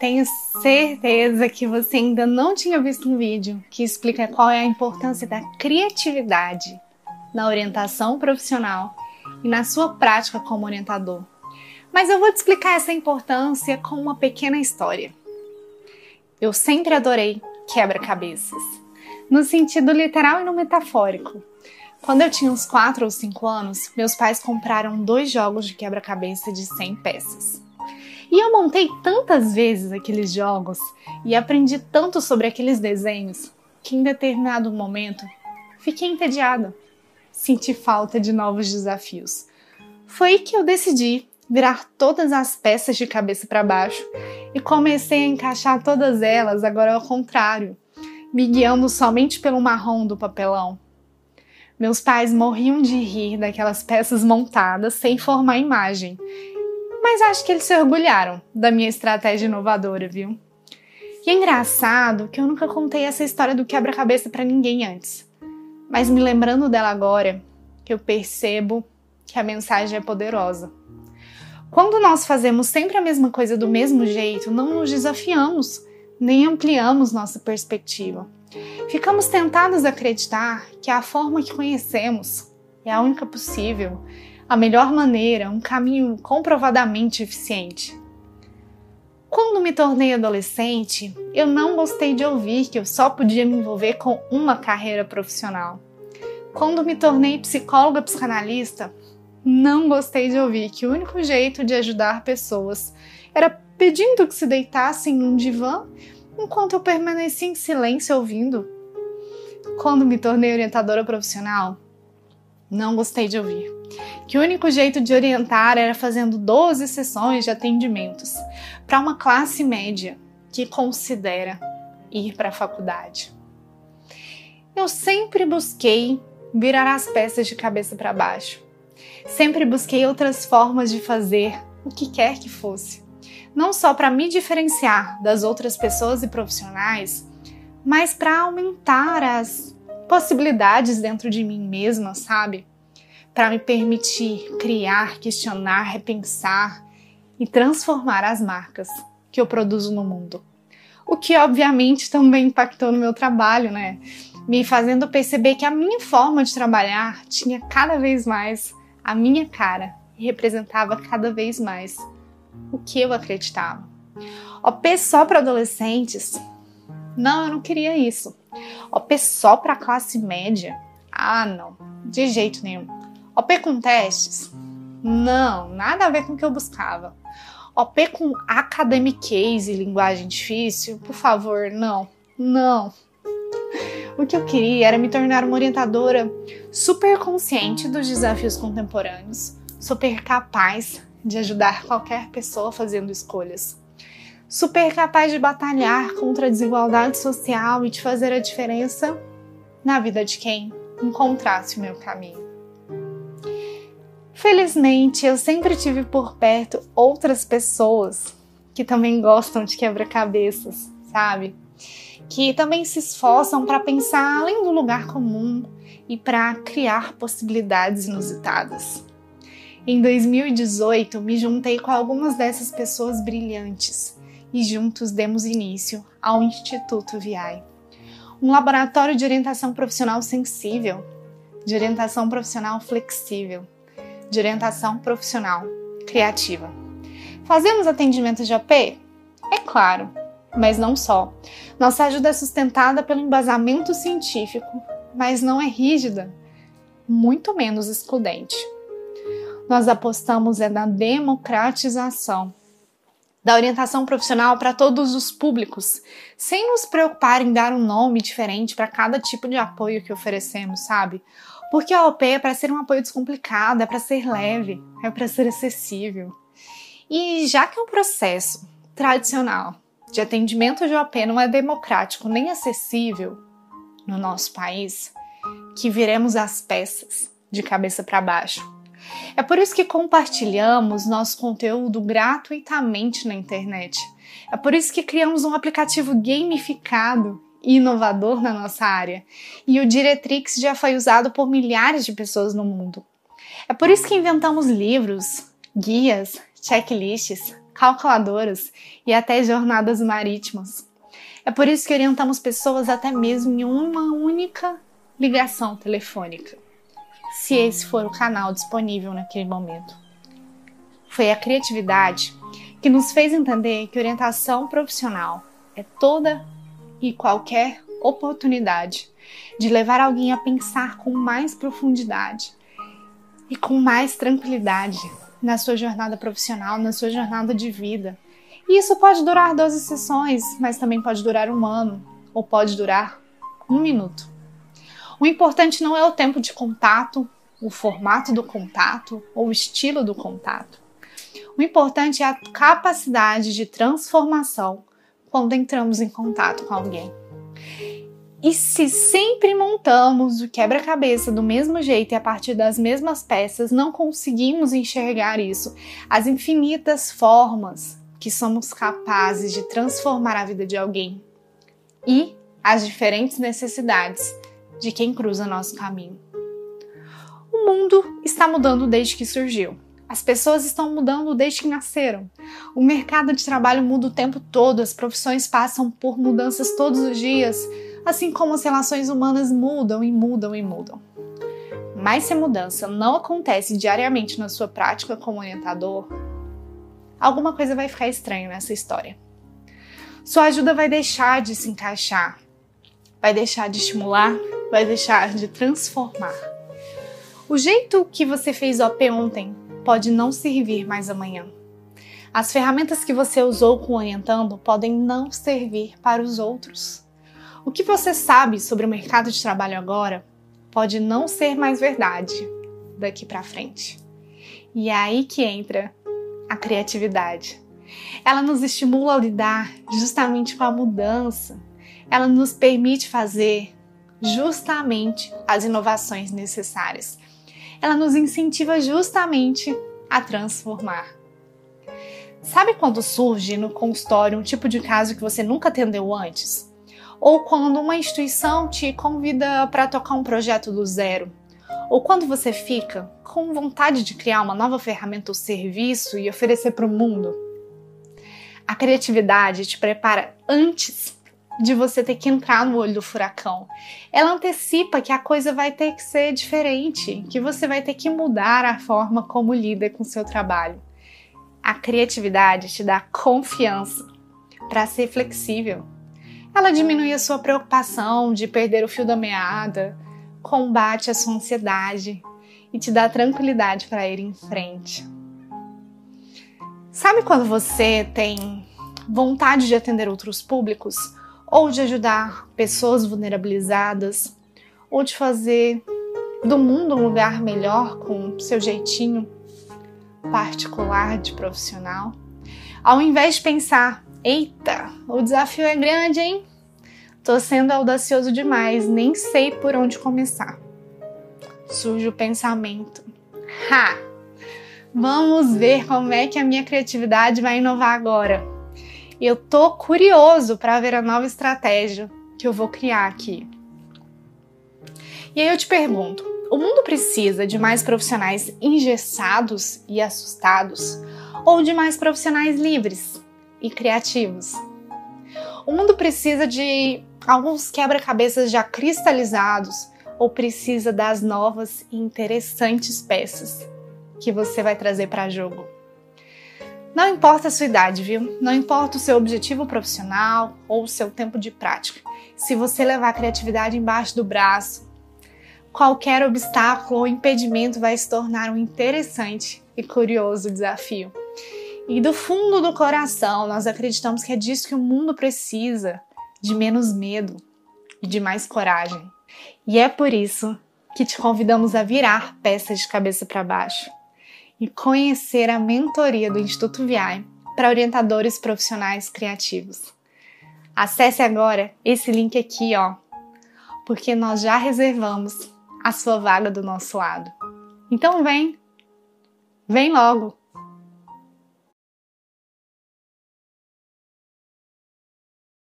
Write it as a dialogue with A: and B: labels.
A: Tenho certeza que você ainda não tinha visto um vídeo que explica qual é a importância da criatividade na orientação profissional e na sua prática como orientador. Mas eu vou te explicar essa importância com uma pequena história. Eu sempre adorei quebra-cabeças, no sentido literal e no metafórico. Quando eu tinha uns 4 ou 5 anos, meus pais compraram dois jogos de quebra-cabeça de 100 peças. E eu montei tantas vezes aqueles jogos e aprendi tanto sobre aqueles desenhos que em determinado momento fiquei entediada. Senti falta de novos desafios. Foi que eu decidi virar todas as peças de cabeça para baixo e comecei a encaixar todas elas agora ao contrário, me guiando somente pelo marrom do papelão. Meus pais morriam de rir daquelas peças montadas sem formar imagem mas acho que eles se orgulharam da minha estratégia inovadora, viu? E é engraçado que eu nunca contei essa história do quebra-cabeça para ninguém antes. Mas me lembrando dela agora, eu percebo que a mensagem é poderosa. Quando nós fazemos sempre a mesma coisa do mesmo jeito, não nos desafiamos, nem ampliamos nossa perspectiva. Ficamos tentados a acreditar que a forma que conhecemos é a única possível a melhor maneira, um caminho comprovadamente eficiente. Quando me tornei adolescente, eu não gostei de ouvir que eu só podia me envolver com uma carreira profissional. Quando me tornei psicóloga psicanalista, não gostei de ouvir que o único jeito de ajudar pessoas era pedindo que se deitassem num divã enquanto eu permanecia em silêncio ouvindo. Quando me tornei orientadora profissional, não gostei de ouvir. Que o único jeito de orientar era fazendo 12 sessões de atendimentos para uma classe média que considera ir para a faculdade. Eu sempre busquei virar as peças de cabeça para baixo. Sempre busquei outras formas de fazer o que quer que fosse. Não só para me diferenciar das outras pessoas e profissionais, mas para aumentar as possibilidades dentro de mim mesma, sabe? Para me permitir criar, questionar, repensar e transformar as marcas que eu produzo no mundo. O que obviamente também impactou no meu trabalho, né? Me fazendo perceber que a minha forma de trabalhar tinha cada vez mais a minha cara e representava cada vez mais o que eu acreditava. OP só para adolescentes? Não, eu não queria isso. OP só para classe média? Ah, não, de jeito nenhum. OP com testes? Não, nada a ver com o que eu buscava. OP com academic case e linguagem difícil? Por favor, não, não. O que eu queria era me tornar uma orientadora super consciente dos desafios contemporâneos, super capaz de ajudar qualquer pessoa fazendo escolhas super capaz de batalhar contra a desigualdade social e de fazer a diferença na vida de quem encontrasse o meu caminho. Felizmente, eu sempre tive por perto outras pessoas que também gostam de quebra-cabeças, sabe? Que também se esforçam para pensar além do lugar comum e para criar possibilidades inusitadas. Em 2018, me juntei com algumas dessas pessoas brilhantes e juntos demos início ao Instituto VI, um laboratório de orientação profissional sensível, de orientação profissional flexível, de orientação profissional criativa. Fazemos atendimento de AP? É claro, mas não só. Nossa ajuda é sustentada pelo embasamento científico, mas não é rígida, muito menos excludente. Nós apostamos é na democratização da orientação profissional para todos os públicos, sem nos preocupar em dar um nome diferente para cada tipo de apoio que oferecemos, sabe? Porque a OP é para ser um apoio descomplicado, é para ser leve, é para ser acessível. E já que é um processo tradicional de atendimento de OP não é democrático nem acessível no nosso país, que viremos as peças de cabeça para baixo é por isso que compartilhamos nosso conteúdo gratuitamente na internet. É por isso que criamos um aplicativo gamificado inovador na nossa área. E o Diretrix já foi usado por milhares de pessoas no mundo. É por isso que inventamos livros, guias, checklists, calculadoras e até jornadas marítimas. É por isso que orientamos pessoas até mesmo em uma única ligação telefônica, se esse for o canal disponível naquele momento. Foi a criatividade que nos fez entender que orientação profissional é toda e qualquer oportunidade de levar alguém a pensar com mais profundidade e com mais tranquilidade na sua jornada profissional, na sua jornada de vida. E isso pode durar 12 sessões, mas também pode durar um ano ou pode durar um minuto. O importante não é o tempo de contato, o formato do contato ou o estilo do contato. O importante é a capacidade de transformação quando entramos em contato com alguém. E se sempre montamos o quebra-cabeça do mesmo jeito e a partir das mesmas peças, não conseguimos enxergar isso, as infinitas formas que somos capazes de transformar a vida de alguém e as diferentes necessidades de quem cruza nosso caminho. O mundo está mudando desde que surgiu. As pessoas estão mudando desde que nasceram. O mercado de trabalho muda o tempo todo, as profissões passam por mudanças todos os dias, assim como as relações humanas mudam e mudam e mudam. Mas se a mudança não acontece diariamente na sua prática como orientador, alguma coisa vai ficar estranha nessa história. Sua ajuda vai deixar de se encaixar, vai deixar de estimular, vai deixar de transformar. O jeito que você fez OP ontem pode não servir mais amanhã. As ferramentas que você usou com orientando podem não servir para os outros. O que você sabe sobre o mercado de trabalho agora pode não ser mais verdade daqui para frente. E é aí que entra a criatividade. Ela nos estimula a lidar justamente com a mudança. Ela nos permite fazer justamente as inovações necessárias ela nos incentiva justamente a transformar. Sabe quando surge no consultório um tipo de caso que você nunca atendeu antes? Ou quando uma instituição te convida para tocar um projeto do zero? Ou quando você fica com vontade de criar uma nova ferramenta ou serviço e oferecer para o mundo? A criatividade te prepara antes de você ter que entrar no olho do furacão. Ela antecipa que a coisa vai ter que ser diferente, que você vai ter que mudar a forma como lida com seu trabalho. A criatividade te dá confiança para ser flexível. Ela diminui a sua preocupação de perder o fio da meada, combate a sua ansiedade e te dá tranquilidade para ir em frente. Sabe quando você tem vontade de atender outros públicos, ou de ajudar pessoas vulnerabilizadas, ou de fazer do mundo um lugar melhor com seu jeitinho particular de profissional. Ao invés de pensar, eita, o desafio é grande, hein? Tô sendo audacioso demais, nem sei por onde começar. Surge o pensamento, ha! Vamos ver como é que a minha criatividade vai inovar agora. E eu tô curioso para ver a nova estratégia que eu vou criar aqui. E aí eu te pergunto: o mundo precisa de mais profissionais engessados e assustados ou de mais profissionais livres e criativos? O mundo precisa de alguns quebra-cabeças já cristalizados ou precisa das novas e interessantes peças que você vai trazer para jogo? Não importa a sua idade, viu? Não importa o seu objetivo profissional ou o seu tempo de prática. Se você levar a criatividade embaixo do braço, qualquer obstáculo ou impedimento vai se tornar um interessante e curioso desafio. E do fundo do coração, nós acreditamos que é disso que o mundo precisa: de menos medo e de mais coragem. E é por isso que te convidamos a virar peças de cabeça para baixo e conhecer a mentoria do Instituto VI para orientadores profissionais criativos. Acesse agora esse link aqui, ó, porque nós já reservamos a sua vaga do nosso lado. Então vem, vem logo!